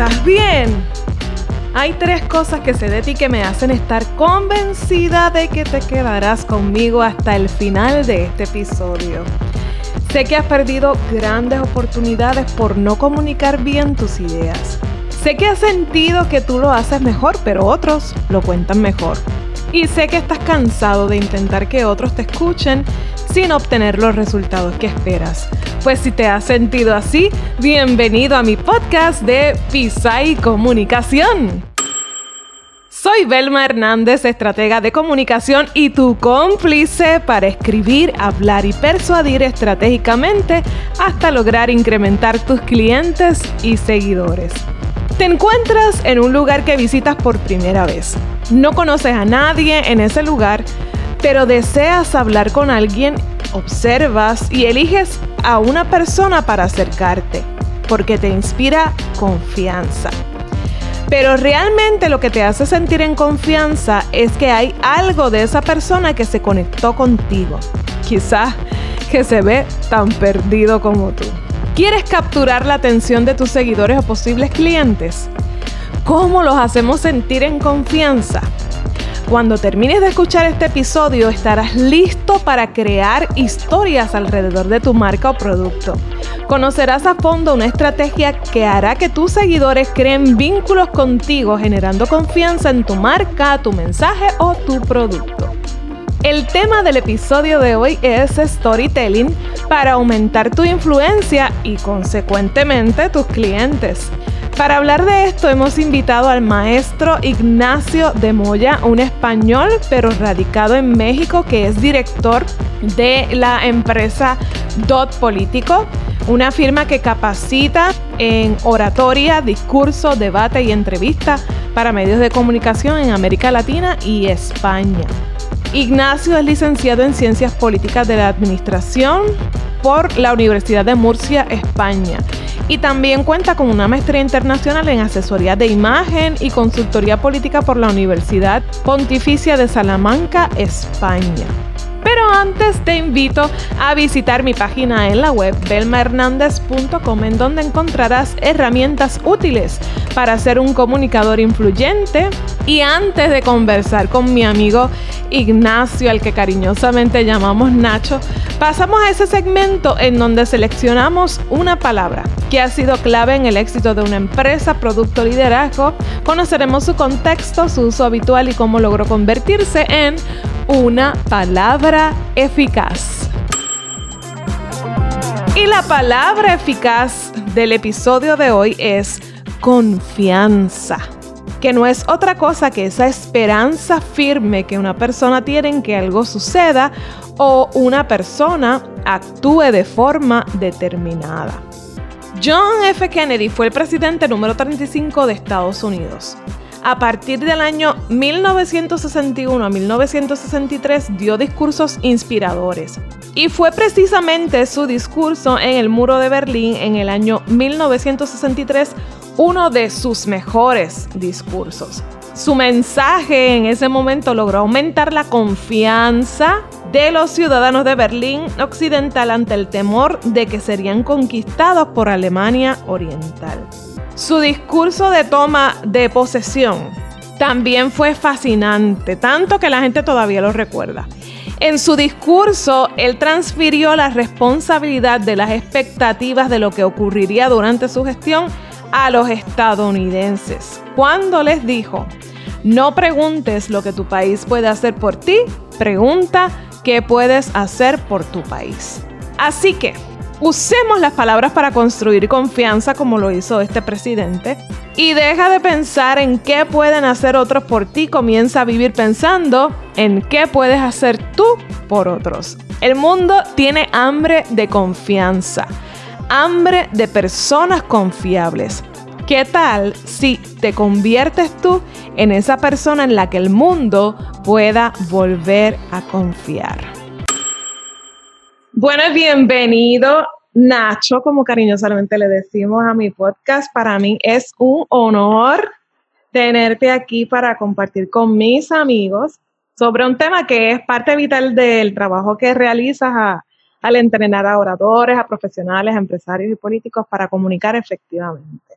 ¿Estás bien? Hay tres cosas que sé de ti que me hacen estar convencida de que te quedarás conmigo hasta el final de este episodio. Sé que has perdido grandes oportunidades por no comunicar bien tus ideas. Sé que has sentido que tú lo haces mejor, pero otros lo cuentan mejor. Y sé que estás cansado de intentar que otros te escuchen sin obtener los resultados que esperas. Pues si te has sentido así, bienvenido a mi podcast de Pisai Comunicación. Soy Belma Hernández, estratega de comunicación y tu cómplice para escribir, hablar y persuadir estratégicamente hasta lograr incrementar tus clientes y seguidores. Te encuentras en un lugar que visitas por primera vez. No conoces a nadie en ese lugar, pero deseas hablar con alguien, observas y eliges a una persona para acercarte, porque te inspira confianza. Pero realmente lo que te hace sentir en confianza es que hay algo de esa persona que se conectó contigo. Quizás que se ve tan perdido como tú. ¿Quieres capturar la atención de tus seguidores o posibles clientes? ¿Cómo los hacemos sentir en confianza? Cuando termines de escuchar este episodio estarás listo para crear historias alrededor de tu marca o producto. Conocerás a fondo una estrategia que hará que tus seguidores creen vínculos contigo generando confianza en tu marca, tu mensaje o tu producto. El tema del episodio de hoy es storytelling para aumentar tu influencia y consecuentemente tus clientes. Para hablar de esto hemos invitado al maestro Ignacio de Moya, un español pero radicado en México que es director de la empresa Dot Político, una firma que capacita en oratoria, discurso, debate y entrevista para medios de comunicación en América Latina y España. Ignacio es licenciado en Ciencias Políticas de la Administración por la Universidad de Murcia, España. Y también cuenta con una maestría internacional en asesoría de imagen y consultoría política por la Universidad Pontificia de Salamanca, España. Pero antes te invito a visitar mi página en la web belmahernandez.com en donde encontrarás herramientas útiles para ser un comunicador influyente. Y antes de conversar con mi amigo Ignacio, al que cariñosamente llamamos Nacho, pasamos a ese segmento en donde seleccionamos una palabra que ha sido clave en el éxito de una empresa, producto, liderazgo. Conoceremos su contexto, su uso habitual y cómo logró convertirse en una palabra eficaz. Y la palabra eficaz del episodio de hoy es confianza, que no es otra cosa que esa esperanza firme que una persona tiene en que algo suceda o una persona actúe de forma determinada. John F. Kennedy fue el presidente número 35 de Estados Unidos a partir del año 1961 a 1963 dio discursos inspiradores. Y fue precisamente su discurso en el muro de Berlín en el año 1963 uno de sus mejores discursos. Su mensaje en ese momento logró aumentar la confianza de los ciudadanos de Berlín Occidental ante el temor de que serían conquistados por Alemania Oriental. Su discurso de toma de posesión también fue fascinante, tanto que la gente todavía lo recuerda. En su discurso, él transfirió la responsabilidad de las expectativas de lo que ocurriría durante su gestión a los estadounidenses, cuando les dijo, no preguntes lo que tu país puede hacer por ti, pregunta qué puedes hacer por tu país. Así que, Usemos las palabras para construir confianza como lo hizo este presidente. Y deja de pensar en qué pueden hacer otros por ti. Comienza a vivir pensando en qué puedes hacer tú por otros. El mundo tiene hambre de confianza. Hambre de personas confiables. ¿Qué tal si te conviertes tú en esa persona en la que el mundo pueda volver a confiar? Bueno, bienvenido Nacho, como cariñosamente le decimos a mi podcast. Para mí es un honor tenerte aquí para compartir con mis amigos sobre un tema que es parte vital del trabajo que realizas a, al entrenar a oradores, a profesionales, a empresarios y políticos para comunicar efectivamente.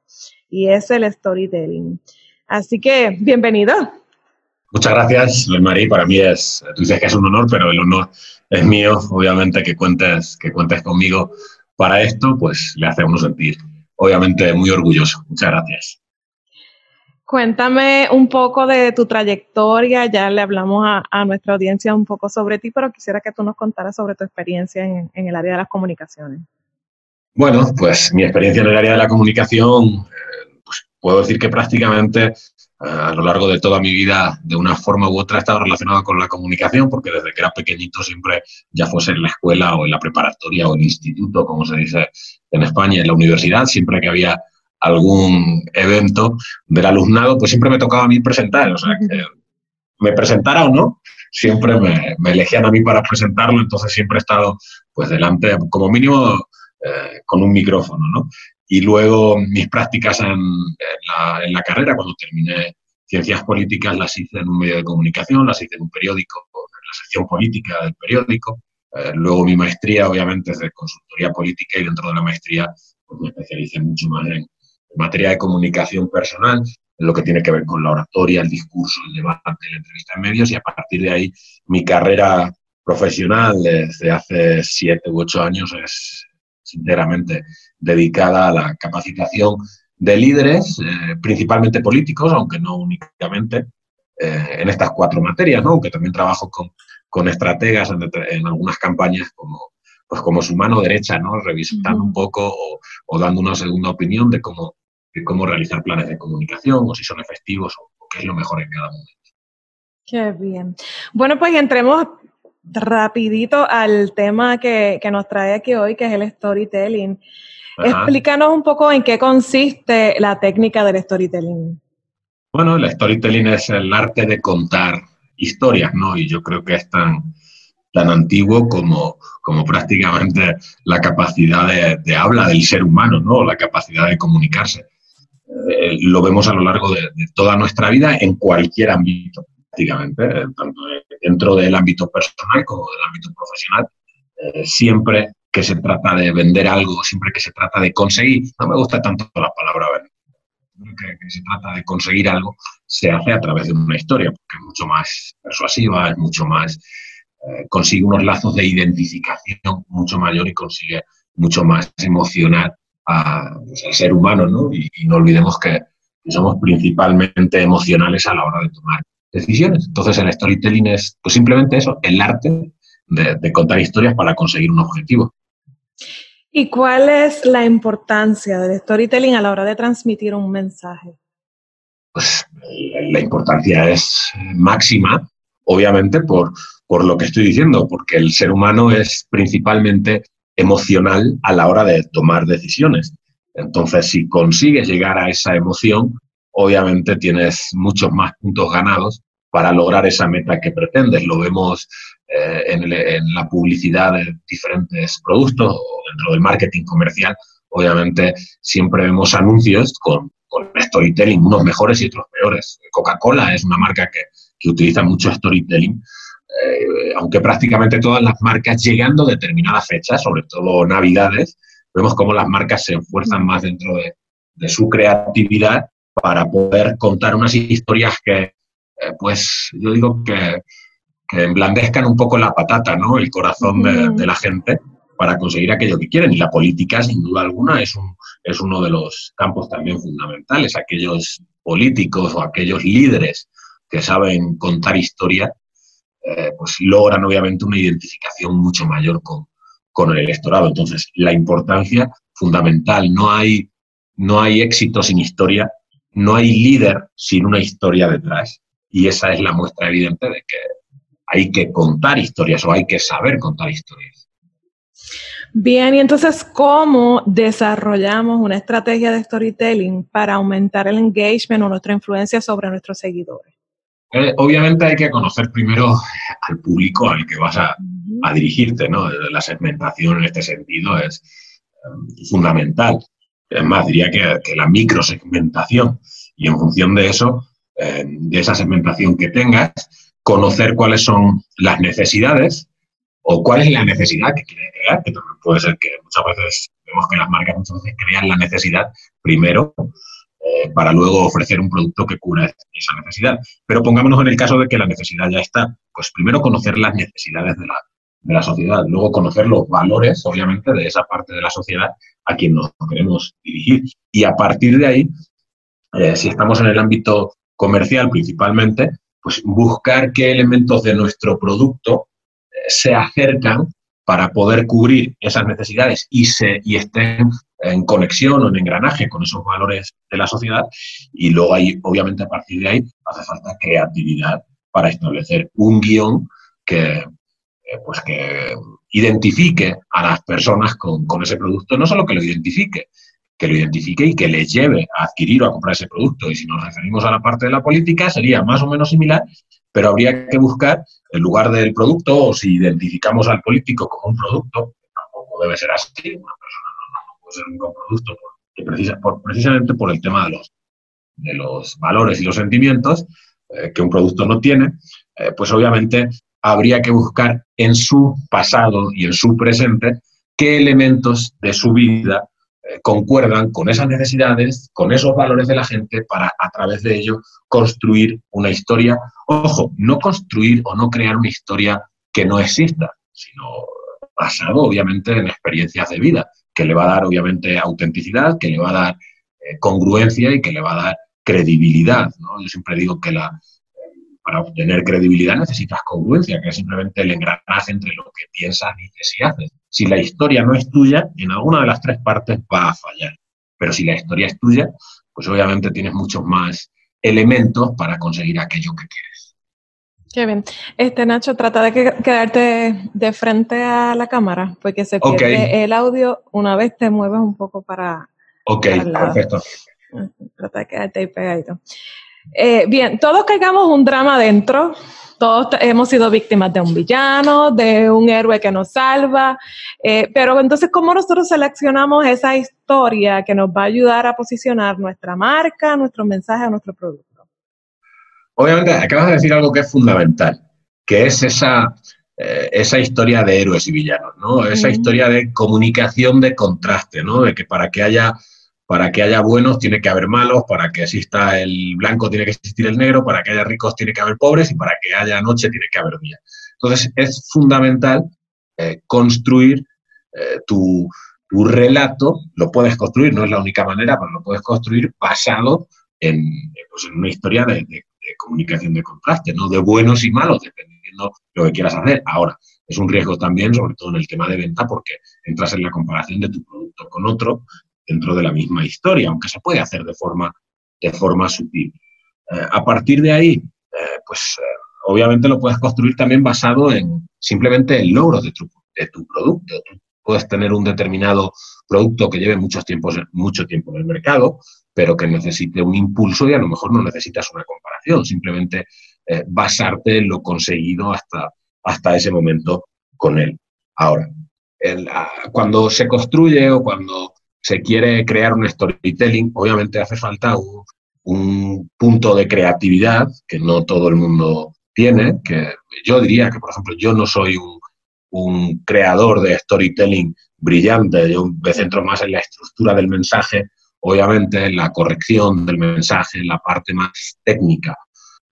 Y es el storytelling. Así que, bienvenido. Muchas gracias, Luis María. Para mí es, tú dices que es un honor, pero el honor es mío, obviamente, que cuentes, que cuentes conmigo para esto, pues le hace a uno sentir, obviamente, muy orgulloso. Muchas gracias. Cuéntame un poco de tu trayectoria, ya le hablamos a, nuestra audiencia un poco sobre ti, pero quisiera que tú nos contaras sobre tu experiencia en, el área de las comunicaciones. Bueno, pues mi experiencia en el área de la comunicación, eh, pues puedo decir que prácticamente a lo largo de toda mi vida, de una forma u otra, he estado relacionado con la comunicación, porque desde que era pequeñito siempre, ya fuese en la escuela o en la preparatoria o en el instituto, como se dice en España, en la universidad, siempre que había algún evento del alumnado, pues siempre me tocaba a mí presentar. O sea, que me presentara o no, siempre me, elegían a mí para presentarlo, entonces siempre he estado pues delante, como mínimo, eh, con un micrófono, ¿no? Y luego mis prácticas en, la, carrera, cuando terminé ciencias políticas, las hice en un medio de comunicación, las hice en un periódico, en la sección política del periódico. Eh, luego mi maestría, obviamente, es de consultoría política y dentro de la maestría pues, me especialicé mucho más en, materia de comunicación personal, en lo que tiene que ver con la oratoria, el discurso, el debate, la entrevista en medios, y a partir de ahí mi carrera profesional desde hace siete u ocho años es sinceramente dedicada a la capacitación de líderes, eh, principalmente políticos, aunque no únicamente, eh, en estas cuatro materias, ¿no? aunque también trabajo con, con estrategas en, algunas campañas como, pues como su mano derecha, ¿no? revisando un poco o, o, dando una segunda opinión de cómo cómo realizar planes de comunicación o si son efectivos o, qué es lo mejor en cada momento. Qué bien. Bueno, pues entremos rapidito al tema que, nos trae aquí hoy, que es el storytelling. Explícanos un poco en qué consiste la técnica del storytelling. Bueno, el storytelling es el arte de contar historias, ¿no? Y yo creo que es tan, tan antiguo como, como prácticamente la capacidad de, de habla del ser humano, ¿no? La capacidad de comunicarse. Eh, lo vemos a lo largo de, toda nuestra vida en cualquier ámbito, prácticamente, eh, tanto dentro del ámbito personal como del ámbito profesional. Eh, siempre que se trata de vender algo, siempre que se trata de conseguir, no me gusta tanto la palabra vender, que, que, se trata de conseguir algo, se hace a través de una historia, porque es mucho más persuasiva, es mucho más, consigue unos lazos de identificación mucho mayor y consigue mucho más emocionar pues, al ser humano, ¿no? Y, no olvidemos que, somos principalmente emocionales a la hora de tomar decisiones. Entonces el storytelling es pues simplemente eso, el arte de, contar historias para conseguir un objetivo. ¿Y cuál es la importancia del storytelling a la hora de transmitir un mensaje? Pues la importancia es máxima, obviamente, por, por lo que estoy diciendo, porque el ser humano es principalmente emocional a la hora de tomar decisiones. Entonces, si consigues llegar a esa emoción, obviamente tienes muchos más puntos ganados para lograr esa meta que pretendes. Lo vemos eh, en, la publicidad de diferentes productos o dentro del marketing comercial. Obviamente siempre vemos anuncios con, storytelling, unos mejores y otros peores. Coca-Cola es una marca que, que utiliza mucho storytelling eh, aunque prácticamente todas las marcas llegando a determinadas fechas, sobre todo Navidades, vemos cómo las marcas se esfuerzan más dentro de, su creatividad para poder contar unas historias que, eh, pues yo digo que, que, emblandezcan un poco la patata, ¿no? El corazón de, la gente para conseguir aquello que quieren. Y la política, sin duda alguna, es, un, es uno de los campos también fundamentales. Aquellos políticos o aquellos líderes que saben contar historias eh, pues logran obviamente una identificación mucho mayor con, con el electorado. Entonces, la importancia fundamental, no hay, no hay éxito sin historia, no hay líder sin una historia detrás. Y esa es la muestra evidente de que hay que contar historias o hay que saber contar historias. Bien, y entonces, ¿cómo desarrollamos una estrategia de storytelling para aumentar el engagement o nuestra influencia sobre nuestros seguidores? Eh, obviamente hay que conocer primero al público al que vas a, dirigirte, ¿no? La segmentación en este sentido es eh, fundamental. Es más, diría que, la microsegmentación. Y en función de eso, eh, de esa segmentación que tengas, conocer cuáles son las necesidades o cuál es la necesidad que quiere crear, que puede ser que muchas veces vemos que las marcas muchas veces crean la necesidad primero eh, para luego ofrecer un producto que cubra esa necesidad. Pero pongámonos en el caso de que la necesidad ya está, pues primero conocer las necesidades de la, de la sociedad, luego conocer los valores, obviamente, de esa parte de la sociedad a quien nos queremos dirigir. Y a partir de ahí, eh, si estamos en el ámbito comercial principalmente, pues buscar qué elementos de nuestro producto eh, se acercan para poder cubrir esas necesidades y, se, y estén en conexión o en engranaje con esos valores de la sociedad. Y luego ahí, obviamente, a partir de ahí hace falta creatividad para establecer un guion que, pues que identifique a las personas con, ese producto, no solo que lo identifique, que lo identifique y que les lleve a adquirir o a comprar ese producto. Y si nos referimos a la parte de la política, sería más o menos similar, pero habría que buscar, en lugar del producto, o si identificamos al político como un producto, tampoco debe ser así, una persona no, puede ser un producto, precisamente por el tema de los, de los valores y los sentimientos eh, que un producto no tiene, eh, pues obviamente habría que buscar en su pasado y en su presente qué elementos de su vida eh, concuerdan con esas necesidades, con esos valores de la gente para a través de ello construir una historia. Ojo, no construir o no crear una historia que no exista, sino basado obviamente en experiencias de vida, que le va a dar obviamente autenticidad, que le va a dar eh, congruencia y que le va a dar credibilidad. Yo siempre digo que la, para obtener credibilidad necesitas congruencia, que es simplemente el engranaje entre lo que piensas, dices y haces. Si la historia no es tuya, en alguna de las tres partes va a fallar. Pero si la historia es tuya, pues obviamente tienes muchos más elementos para conseguir aquello que quieres. Qué bien. Este Nacho, trata de quedarte de frente a la cámara, porque se pierde el audio una vez te mueves un poco para. Ok, perfecto. Trata de quedarte ahí pegadito. Eh, bien, todos cargamos un drama dentro, todos hemos sido víctimas de un villano, de un héroe que nos salva, eh, pero entonces, ¿cómo nosotros seleccionamos esa historia que nos va a ayudar a posicionar nuestra marca, nuestro mensaje, nuestro producto? Obviamente, acabas de decir algo que es fundamental, que es esa, eh, esa historia de héroes y villanos, ¿no? Esa historia de comunicación de contraste, ¿no? De que para que haya para que haya buenos tiene que haber malos, para que exista el blanco tiene que existir el negro, para que haya ricos tiene que haber pobres y para que haya noche tiene que haber día. Entonces es fundamental eh, construir eh, tu, relato, lo puedes construir, no es la única manera, pero lo puedes construir basado en, pues, una historia de, de, comunicación de contraste, no de buenos y malos, dependiendo de lo que quieras hacer. Ahora, es un riesgo también, sobre todo en el tema de venta, porque entras en la comparación de tu producto con otro dentro de la misma historia, aunque se puede hacer de forma, de forma sutil. Eh, a partir de ahí, eh, pues eh, obviamente lo puedes construir también basado en simplemente el logro de tu, de tu producto. Tú puedes tener un determinado producto que lleve muchos tiempos, mucho tiempo en el mercado, pero que necesite un impulso y a lo mejor no necesitas una comparación, simplemente basarte en lo conseguido hasta, hasta ese momento con él. Ahora, cuando se construye o cuando se quiere crear un storytelling, obviamente hace falta un, punto de creatividad que no todo el mundo tiene, que yo diría que, por ejemplo, yo no soy un, creador de storytelling brillante, yo me centro más en la estructura del mensaje, obviamente en la corrección del mensaje, en la parte más técnica,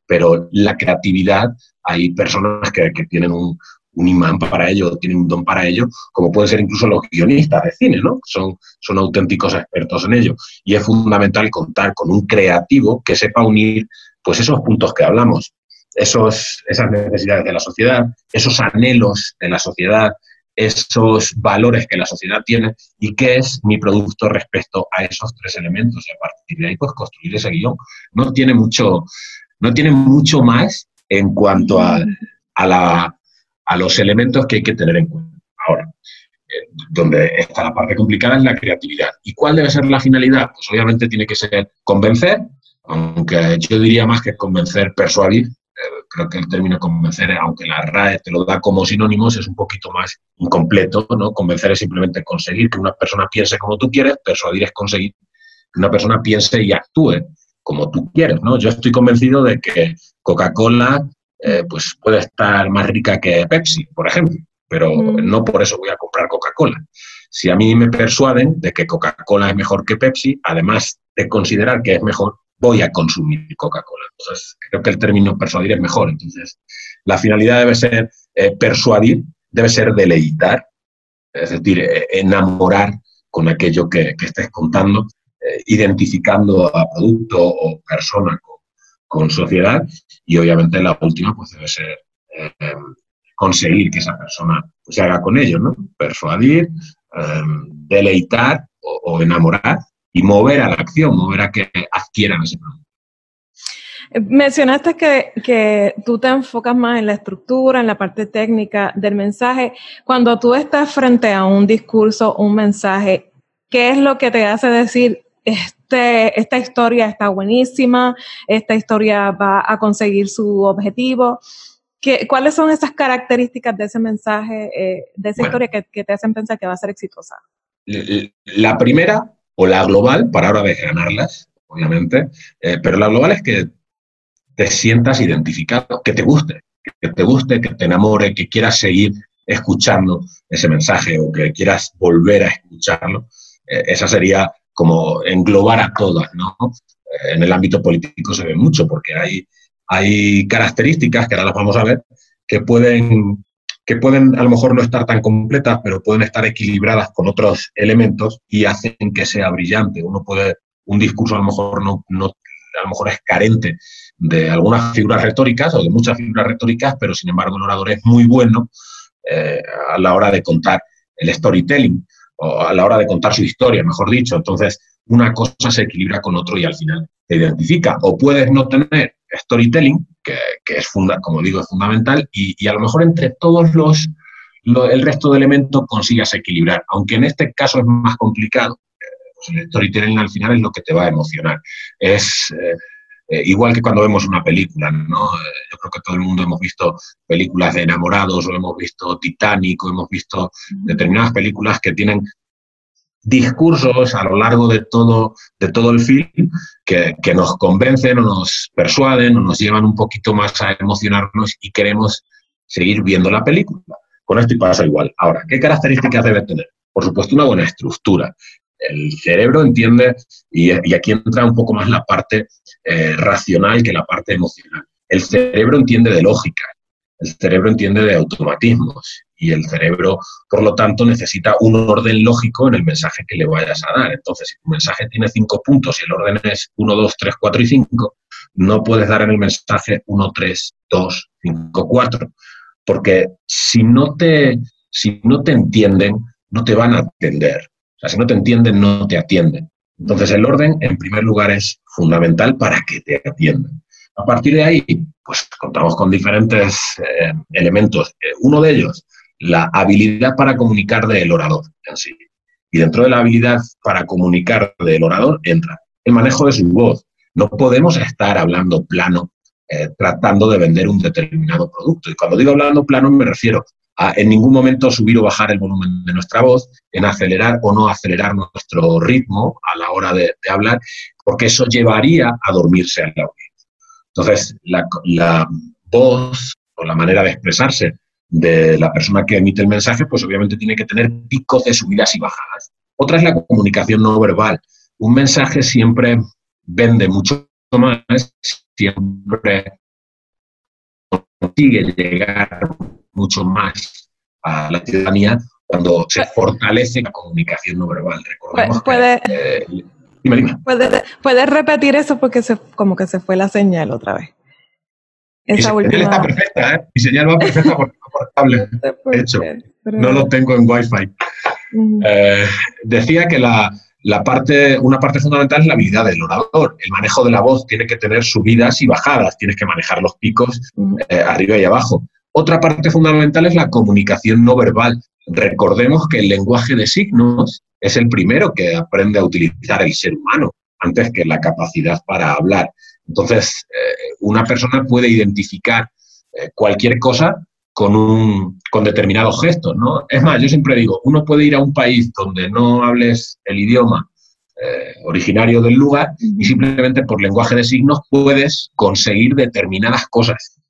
pero la creatividad, hay personas que tienen un, un imán para ello, tienen un don para ello, como pueden ser incluso los guionistas de cine, ¿no? Son, son auténticos expertos en ello. Y es fundamental contar con un creativo que sepa unir pues esos puntos que hablamos, esos, esas necesidades de la sociedad, esos anhelos de la sociedad, esos valores que la sociedad tiene y qué es mi producto respecto a esos tres elementos. Y a partir de ahí, pues construir ese guion. No tiene mucho, no tiene mucho más en cuanto a, a la a los elementos que hay que tener en cuenta. Ahora, eh, donde está la parte complicada es la creatividad. ¿Y cuál debe ser la finalidad? Pues obviamente tiene que ser convencer, aunque yo diría más que convencer, persuadir. Eh, creo que el término convencer, aunque la RAE te lo da como sinónimos, es un poquito más incompleto, ¿no? Convencer es simplemente conseguir que una persona piense como tú quieres, persuadir es conseguir que una persona piense y actúe como tú quieres, ¿no? Yo estoy convencido de que Coca-Cola eh, pues puede estar más rica que Pepsi, por ejemplo. pero no por eso voy a comprar Coca-Cola. Si a mí me persuaden de que Coca-Cola es mejor que Pepsi, además de considerar que es mejor, voy a consumir Coca-Cola. Entonces, creo que el término persuadir es mejor. Entonces, la finalidad debe ser eh, persuadir, debe ser deleitar, es decir, eh, enamorar con aquello que, estés contando, eh, identificando a producto o persona con, sociedad y obviamente la última pues debe ser conseguir que esa persona se haga con ello, ¿no? Persuadir, deleitar o enamorar y mover a la acción, mover a que adquieran ese producto. Mencionaste que, que, tú te enfocas más en la estructura, en la parte técnica del mensaje. Cuando tú estás frente a un discurso, un mensaje, ¿qué es lo que te hace decir, este, esta historia está buenísima, esta historia va a conseguir su objetivo? ¿Qué, ¿Cuáles son esas características de ese mensaje, eh, de esa historia que, que te hacen pensar que va a ser exitosa? La primera o la global, para ahora desgranarlas, obviamente, eh, pero la global es que te sientas identificado, que te guste, que te guste, que te enamore, que quieras seguir escuchando ese mensaje o que quieras volver a escucharlo. Eh, esa sería como englobar a todas, ¿no? Eh, en el ámbito político se ve mucho porque hay, hay características, que ahora las vamos a ver, que pueden que pueden a lo mejor no estar tan completas, pero pueden estar equilibradas con otros elementos y hacen que sea brillante. Uno puede, un discurso a lo mejor no, no a lo mejor es carente de algunas figuras retóricas o de muchas figuras retóricas, pero sin embargo el orador es muy bueno eh, a la hora de contar el storytelling o a la hora de contar su historia, mejor dicho. Entonces, una cosa se equilibra con otro y al final te identifica. O puedes no tener storytelling, que, es, funda, como digo, es fundamental, y, a lo mejor entre todos los, el resto de elementos consigas equilibrar, aunque en este caso es más complicado. Pues el storytelling al final es lo que te va a emocionar. Es eh, eh, igual que cuando vemos una película, ¿no? Todo el mundo hemos visto películas de enamorados, o hemos visto Titanic, o hemos visto determinadas películas que tienen discursos a lo largo de todo, de todo el film que, nos convencen o nos persuaden o nos llevan un poquito más a emocionarnos y queremos seguir viendo la película. Con esto y pasa igual. Ahora, ¿qué características debe tener? Por supuesto, una buena estructura. El cerebro entiende, y, aquí entra un poco más la parte eh, racional que la parte emocional. El cerebro entiende de lógica, el cerebro entiende de automatismos y el cerebro, por lo tanto, necesita un orden lógico en el mensaje que le vayas a dar. Entonces, si tu mensaje tiene cinco puntos y el orden es 1, 2, 3, 4 y 5, no puedes dar en el mensaje 1, 3, 2, 5, 4, porque si no te, si no te entienden, no te van a atender. O sea, si no te entienden, no te atienden. Entonces, el orden, en primer lugar, es fundamental para que te atiendan. A partir de ahí, pues contamos con diferentes eh, elementos. Eh, uno de ellos, la habilidad para comunicar del orador en sí. Y dentro de la habilidad para comunicar del orador entra el manejo de su voz. No podemos estar hablando plano, eh, tratando de vender un determinado producto. Y cuando digo hablando plano me refiero a en ningún momento subir o bajar el volumen de nuestra voz, en acelerar o no acelerar nuestro ritmo a la hora de, hablar, porque eso llevaría a dormirse a la audiencia. Entonces, la, la voz o la manera de expresarse de la persona que emite el mensaje, pues obviamente tiene que tener picos de subidas y bajadas. Otra es la comunicación no verbal. Un mensaje siempre vende mucho más, siempre consigue llegar mucho más a la ciudadanía cuando se pues fortalece la comunicación no verbal. Recordemos puede, eh, Puede, repetir eso porque se, como que se fue la señal otra vez. Esa Mi señal está perfecta, ¿eh? Mi señal va perfecta porque por cable. De hecho, no lo tengo en Wi-Fi. Eh, decía que la, la, parte, una parte fundamental es la habilidad del orador. El manejo de la voz tiene que tener subidas y bajadas, tienes que manejar los picos eh, arriba y abajo. Otra parte fundamental es la comunicación no verbal. Recordemos que el lenguaje de signos es el primero que aprende a utilizar el ser humano antes que la capacidad para hablar. Entonces, eh, una persona puede identificar cualquier cosa con, un, con determinados gestos, ¿no? Es más, yo siempre digo, uno puede ir a un país donde no hables el idioma eh, originario del lugar y simplemente por lenguaje de signos puedes conseguir determinadas cosas.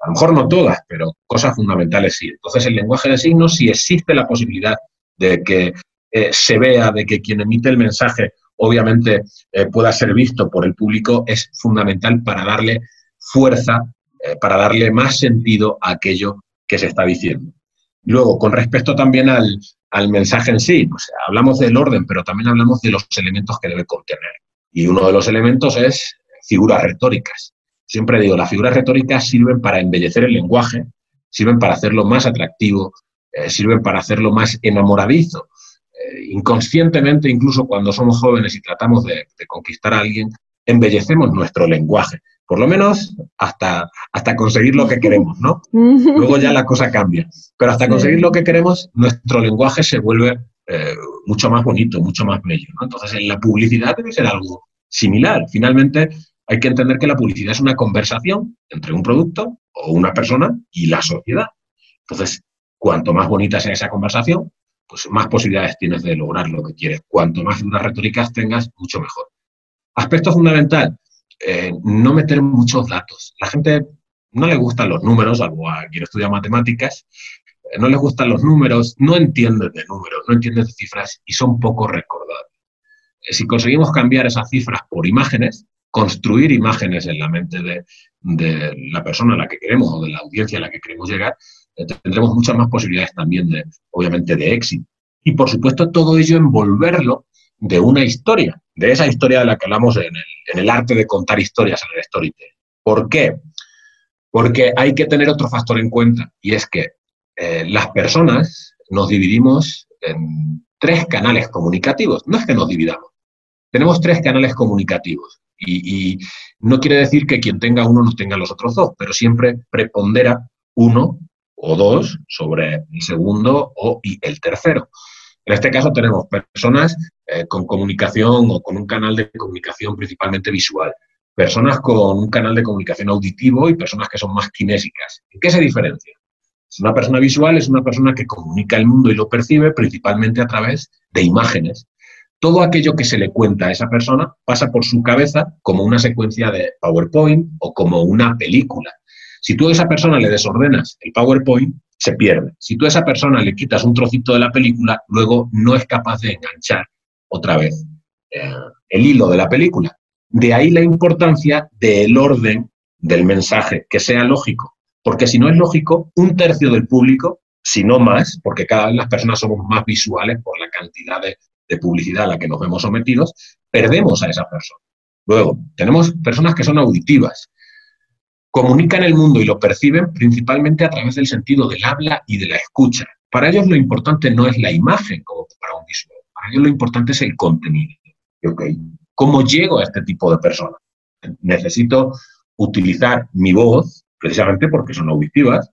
A lo mejor no todas, pero cosas fundamentales sí. Entonces, el lenguaje de signos, si existe la posibilidad de que eh, se vea, de que quien emite el mensaje obviamente eh, pueda ser visto por el público, es fundamental para darle fuerza, eh, para darle más sentido a aquello que se está diciendo. Luego, con respecto también al, mensaje en sí, pues hablamos del orden, pero también hablamos de los elementos que debe contener. Y uno de los elementos es figuras retóricas. Siempre digo, las figuras retóricas sirven para embellecer el lenguaje, sirven para hacerlo más atractivo, eh, sirven para hacerlo más enamoradizo. Eh, inconscientemente, incluso cuando somos jóvenes y tratamos de, conquistar a alguien, embellecemos nuestro lenguaje, por lo menos hasta, hasta conseguir lo que queremos, ¿no? Luego ya la cosa cambia, pero hasta conseguir lo que queremos, nuestro lenguaje se vuelve eh, mucho más bonito, mucho más bello, ¿no? Entonces, en la publicidad debe ser algo similar. Finalmente, hay que entender que la publicidad es una conversación entre un producto o una persona y la sociedad. Entonces, cuanto más bonita sea esa conversación, pues más posibilidades tienes de lograr lo que quieres. Cuanto más figuras retóricas tengas, mucho mejor. Aspecto fundamental, eh, no meter muchos datos. La gente no le gustan los números, algo a quien estudia matemáticas, eh, no les gustan los números, no entienden de números, no entienden de cifras y son poco recordables. Eh, si conseguimos cambiar esas cifras por imágenes, construir imágenes en la mente de, la persona a la que queremos o de la audiencia a la que queremos llegar, eh, tendremos muchas más posibilidades también, de, obviamente, de éxito. Y, por supuesto, todo ello envolverlo de una historia, de esa historia de la que hablamos en el, arte de contar historias en el storytelling. ¿Por qué? Porque hay que tener otro factor en cuenta, y es que eh, las personas nos dividimos en tres canales comunicativos. No es que nos dividamos, tenemos tres canales comunicativos. Y, no quiere decir que quien tenga uno no tenga los otros dos, pero siempre prepondera uno o dos sobre el segundo o el tercero. En este caso tenemos personas eh, con comunicación o con un canal de comunicación principalmente visual, personas con un canal de comunicación auditivo y personas que son más kinésicas. ¿En qué se diferencia? Una persona visual es una persona que comunica el mundo y lo percibe principalmente a través de imágenes todo aquello que se le cuenta a esa persona pasa por su cabeza como una secuencia de PowerPoint o como una película. Si tú a esa persona le desordenas el PowerPoint, se pierde. Si tú a esa persona le quitas un trocito de la película, luego no es capaz de enganchar otra vez eh, el hilo de la película. De ahí la importancia del orden del mensaje, que sea lógico. Porque si no es lógico, un tercio del público, si no más, porque cada vez las personas somos más visuales por la cantidad de de publicidad a la que nos vemos sometidos, perdemos a esa persona. Luego, tenemos personas que son auditivas, comunican el mundo y lo perciben principalmente a través del sentido del habla y de la escucha. Para ellos lo importante no es la imagen como para un visual, para ellos lo importante es el contenido. ¿Cómo llego a este tipo de personas? Necesito utilizar mi voz, precisamente porque son auditivas,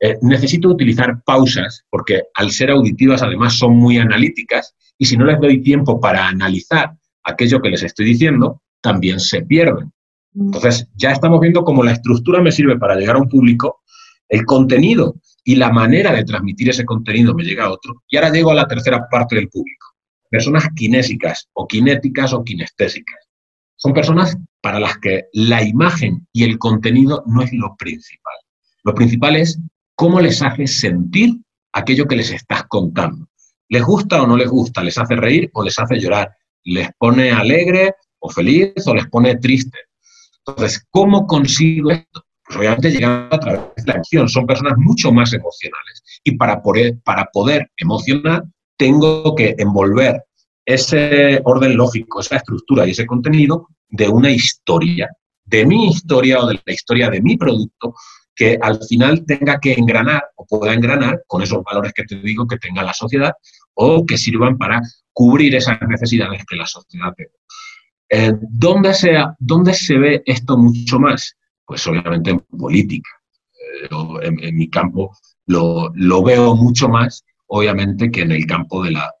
eh, necesito utilizar pausas, porque al ser auditivas además son muy analíticas y si no les doy tiempo para analizar aquello que les estoy diciendo, también se pierden. Mm. Entonces, ya estamos viendo cómo la estructura me sirve para llegar a un público, el contenido y la manera de transmitir ese contenido me llega a otro, y ahora llego a la tercera parte del público. Personas kinésicas o kinéticas o kinestésicas. Son personas para las que la imagen y el contenido no es lo principal. Lo principal es cómo les hace sentir aquello que les estás contando. ¿Les gusta o no les gusta? ¿Les hace reír o les hace llorar? ¿Les pone alegre o feliz o les pone triste? Entonces, ¿cómo consigo esto? Pues obviamente llegando a través de la emoción. Son personas mucho más emocionales. Y para poder, para poder emocionar, tengo que envolver ese orden lógico, esa estructura y ese contenido de una historia, de mi historia o de la historia de mi producto, que al final tenga que engranar o pueda engranar con esos valores que te digo que tenga la sociedad o que sirvan para cubrir esas necesidades que la sociedad tiene. Eh, ¿dónde, ¿Dónde se ve esto mucho más? Pues obviamente en política. Eh, en, mi campo lo, lo, veo mucho más, obviamente, que en el campo de la,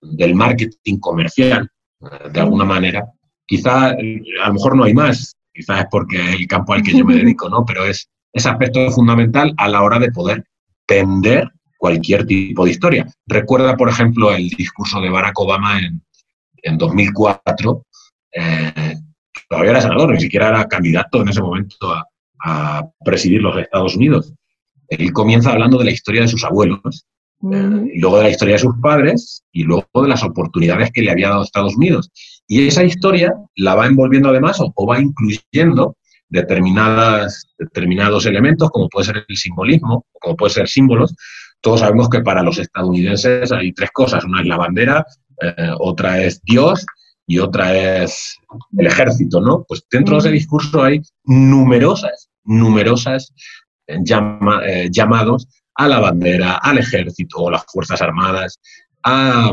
del marketing comercial, eh, de alguna manera. Quizá, a lo mejor no hay más, quizás es porque es el campo al que yo me dedico, ¿no? Pero es ese aspecto fundamental a la hora de poder vender cualquier tipo de historia. Recuerda, por ejemplo, el discurso de Barack Obama en, en 2004, eh, todavía era senador, ni siquiera era candidato en ese momento a, a presidir los Estados Unidos. Él comienza hablando de la historia de sus abuelos, eh, y luego de la historia de sus padres y luego de las oportunidades que le había dado Estados Unidos. Y esa historia la va envolviendo además o, va incluyendo determinadas, determinados elementos, como puede ser el simbolismo, como puede ser símbolos. Todos sabemos que para los estadounidenses hay tres cosas. Una es la bandera, eh, otra es Dios y otra es el ejército, ¿no? Pues dentro de ese discurso hay numerosas, numerosas eh, llamados a la bandera, al ejército o las Fuerzas Armadas, a,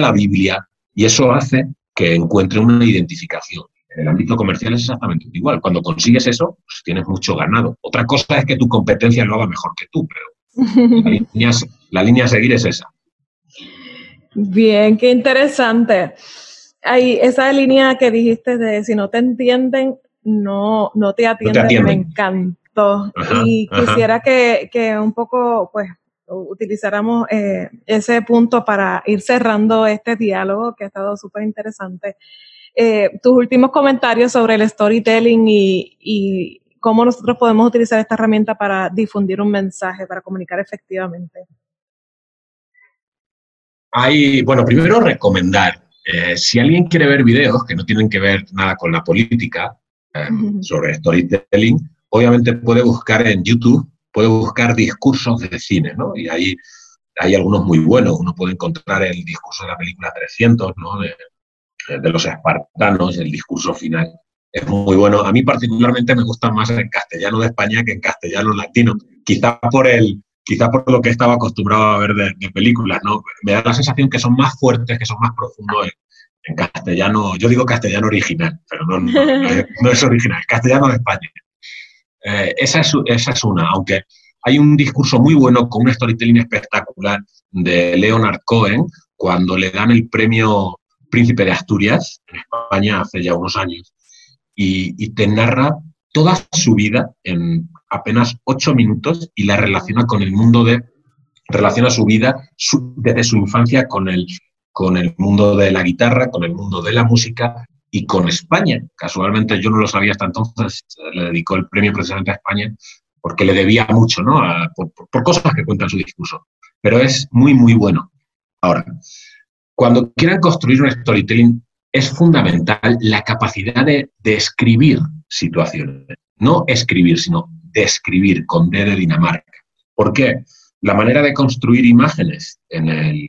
la Biblia, y eso hace que encuentre una identificación. En el ámbito comercial es exactamente igual. Cuando consigues eso, pues tienes mucho ganado. Otra cosa es que tu competencia lo haga mejor que tú, pero la línea, a seguir es esa. Bien, qué interesante. Hay esa línea que dijiste de si no te entienden, no, no te atienden, me encanta y quisiera que, un poco, pues, utilizáramos eh, ese punto para ir cerrando este diálogo que ha estado súper interesante. Eh, tus últimos comentarios sobre el storytelling y, y, cómo nosotros podemos utilizar esta herramienta para difundir un mensaje, para comunicar efectivamente. Hay, bueno, primero recomendar, eh, si alguien quiere ver videos que no tienen que ver nada con la política sobre storytelling, obviamente puede buscar en YouTube, puede buscar discursos de cine, ¿no? Y ahí hay algunos muy buenos. Uno puede encontrar el discurso de la película 300, ¿no? De, los espartanos, el discurso final. Es muy bueno. A mí particularmente me gusta más en castellano de España que en castellano latino. Quizá por el, quizá por lo que estaba acostumbrado a ver de, películas, ¿no? Me da la sensación que son más fuertes, que son más profundos en, castellano. Yo digo castellano original, pero no, no es original, castellano de España. Eh, esa, es, esa es una, aunque hay un discurso muy bueno con un storytelling espectacular de Leonard Cohen cuando le dan el premio Príncipe de Asturias en España hace ya unos años y, te narra toda su vida en apenas ocho minutos y la relaciona con el mundo de relaciona su vida desde su infancia con el, con el mundo de la guitarra, con el mundo de la música y con España. Casualmente yo no lo sabía hasta entonces, le dedicó el premio precisamente a España porque le debía mucho, ¿no? por, cosas que cuenta en su discurso. Pero es muy, muy bueno. Ahora, cuando quieran construir un storytelling, es fundamental la capacidad de describir situaciones. No escribir, sino describir con D de Dinamarca. ¿Por qué? La manera de construir imágenes en el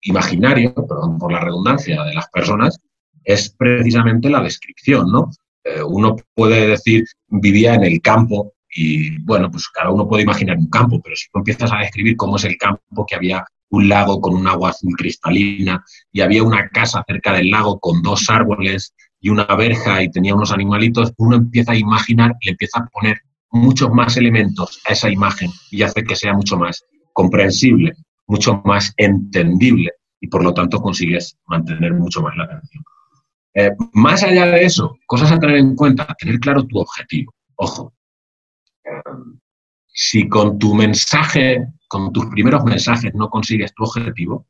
imaginario, perdón por la redundancia, de las personas, es precisamente la descripción, ¿no? Eh, uno puede decir, vivía en el campo y, bueno, pues cada uno puede imaginar un campo, pero si tú empiezas a describir cómo es el campo, que había un lago con un agua azul cristalina y había una casa cerca del lago con dos árboles y una verja y tenía unos animalitos, uno empieza a imaginar y empieza a poner muchos más elementos a esa imagen y hace que sea mucho más comprensible, mucho más entendible y por lo tanto consigues mantener mucho más la atención. Eh, más allá de eso, cosas a tener en cuenta, tener claro tu objetivo. Ojo, si con tu mensaje, con tus primeros mensajes no consigues tu objetivo,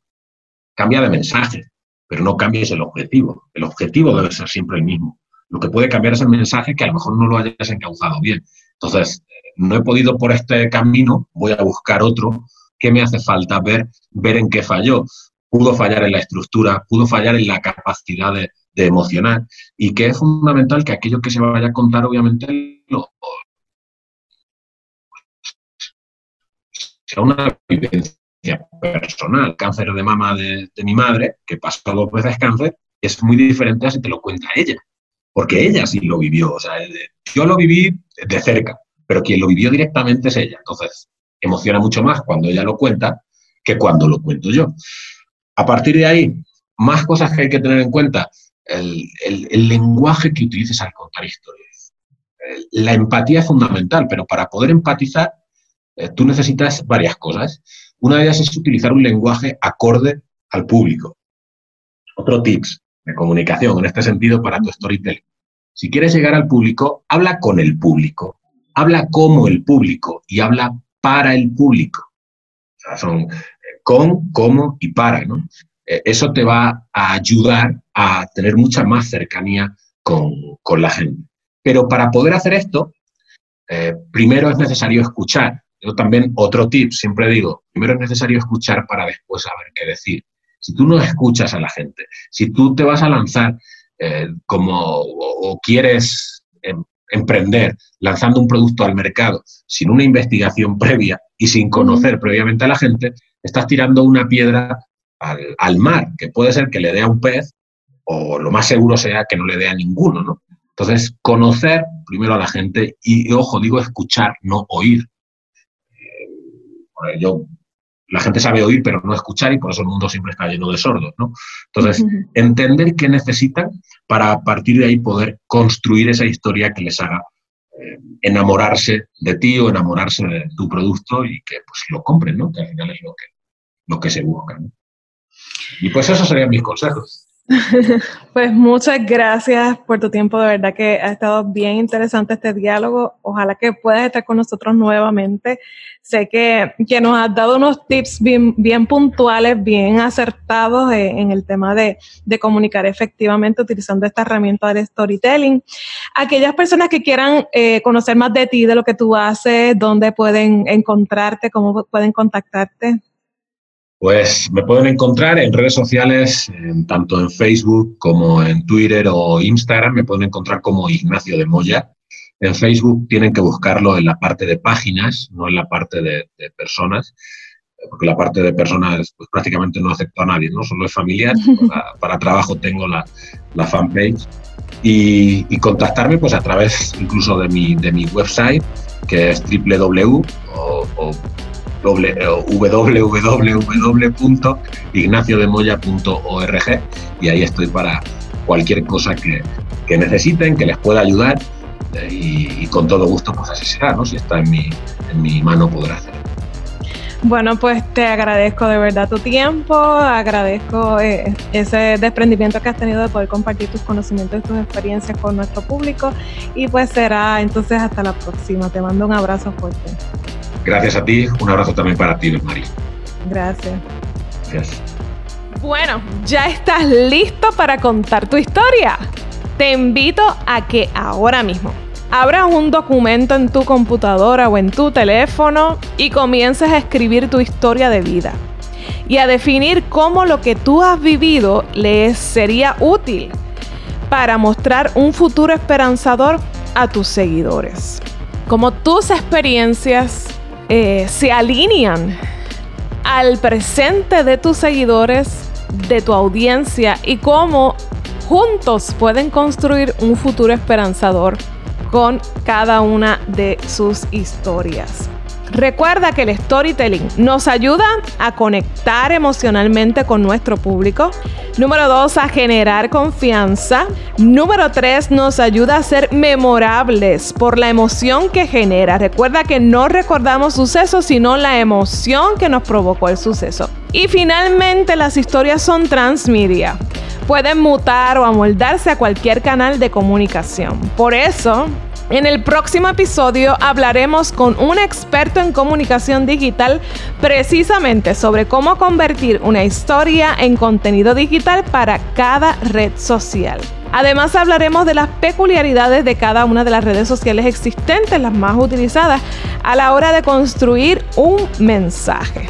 cambia de mensaje, pero no cambies el objetivo. El objetivo debe ser siempre el mismo. Lo que puede cambiar es el mensaje que a lo mejor no lo hayas encauzado bien. Entonces, no he podido por este camino, voy a buscar otro. ¿Qué me hace falta ver, ver en qué falló? Pudo fallar en la estructura, pudo fallar en la capacidad de, de emocionar y que es fundamental que aquello que se vaya a contar, obviamente, lo, sea una vivencia personal. Cáncer de mama de, mi madre, que pasó dos veces cáncer, es muy diferente a si te lo cuenta ella, porque ella sí lo vivió. O sea, yo lo viví de cerca, pero quien lo vivió directamente es ella. Entonces, emociona mucho más cuando ella lo cuenta que cuando lo cuento yo. A partir de ahí, más cosas que hay que tener en cuenta el, lenguaje que utilices al contar historias. La empatía es fundamental, pero para poder empatizar eh, tú necesitas varias cosas. Una de ellas es utilizar un lenguaje acorde al público. Otro tips de comunicación en este sentido para tu storytelling. Si quieres llegar al público, habla con el público, habla como el público y habla para el público. Son eh, con, como y para. Eh, eso te va a ayudar a tener mucha más cercanía con, la gente. Pero para poder hacer esto, primero es necesario escuchar. Yo también, otro tip, siempre digo, primero es necesario escuchar para después saber qué decir. Si tú no escuchas a la gente, si tú te vas a lanzar eh, como o, quieres em, emprender lanzando un producto al mercado sin una investigación previa y sin conocer previamente a la gente, estás tirando una piedra al, al, mar, que puede ser que le dé a un pez o lo más seguro sea que no le dé a ninguno, ¿no? Entonces, conocer primero a la gente y, ojo, digo escuchar, no oír. Yo, la gente sabe oír, pero no escuchar y por eso el mundo siempre está lleno de sordos, ¿no? Entonces, entender qué necesitan para a partir de ahí poder construir esa historia que les haga eh, enamorarse de ti o enamorarse de tu producto y que pues lo compren, ¿no? Que al final es lo que, lo que se busca, ¿no? Y pues esos serían mis consejos. Pues muchas gracias por tu tiempo, de verdad que ha estado bien interesante este diálogo. Ojalá que puedas estar con nosotros nuevamente. Sé que, que nos has dado unos tips bien, puntuales, bien acertados en, el tema de, de, comunicar efectivamente utilizando esta herramienta del storytelling. Aquellas personas que quieran eh, conocer más de ti, de lo que tú haces, dónde pueden encontrarte, cómo pueden contactarte. Pues me pueden encontrar en redes sociales, tanto en Facebook como en Twitter o Instagram, me pueden encontrar como Ignacio de Moya. En Facebook tienen que buscarlo en la parte de páginas, no en la parte de, personas, porque la parte de personas pues, prácticamente no acepto a nadie, ¿no? Solo es familiar. Para, trabajo tengo la, fanpage. Y, contactarme pues a través incluso de mi, de mi website, que es www www.ignaciodemoya.org y ahí estoy para cualquier cosa que, necesiten, que les pueda ayudar eh, y, con todo gusto pues así será, ¿no? Si está en mi, en mi mano poder hacer. Bueno, pues te agradezco de verdad tu tiempo, agradezco eh, ese desprendimiento que has tenido de poder compartir tus conocimientos y tus experiencias con nuestro público y pues será entonces hasta la próxima. Te mando un abrazo fuerte. Gracias a ti, un abrazo también para ti, María. Gracias. Gracias. Bueno, ya estás listo para contar tu historia. Te invito a que ahora mismo abras un documento en tu computadora o en tu teléfono y comiences a escribir tu historia de vida y a definir cómo lo que tú has vivido les sería útil para mostrar un futuro esperanzador a tus seguidores. Como tus experiencias eh, se alinean al presente de tus seguidores, de tu audiencia y cómo juntos pueden construir un futuro esperanzador con cada una de sus historias. Recuerda que el storytelling nos ayuda a conectar emocionalmente con nuestro público. Número dos, a generar confianza. Número tres, nos ayuda a ser memorables por la emoción que genera. Recuerda que no recordamos sucesos, sino la emoción que nos provocó el suceso. Y finalmente, las historias son transmedia. Pueden mutar o amoldarse a cualquier canal de comunicación. Por eso, en el próximo episodio hablaremos con un experto en comunicación digital precisamente sobre cómo convertir una historia en contenido digital para cada red social. Además hablaremos de las peculiaridades de cada una de las redes sociales existentes, las más utilizadas, a la hora de construir un mensaje.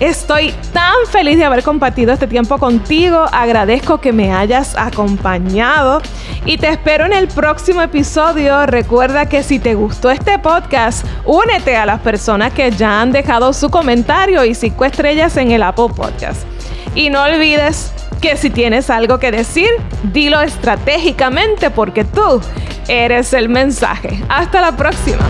Estoy tan feliz de haber compartido este tiempo contigo. Agradezco que me hayas acompañado y te espero en el próximo episodio. Recuerda que si te gustó este podcast, únete a las personas que ya han dejado su comentario y cinco estrellas en el Apple Podcast. Y no olvides que si tienes algo que decir, dilo estratégicamente porque tú eres el mensaje. Hasta la próxima.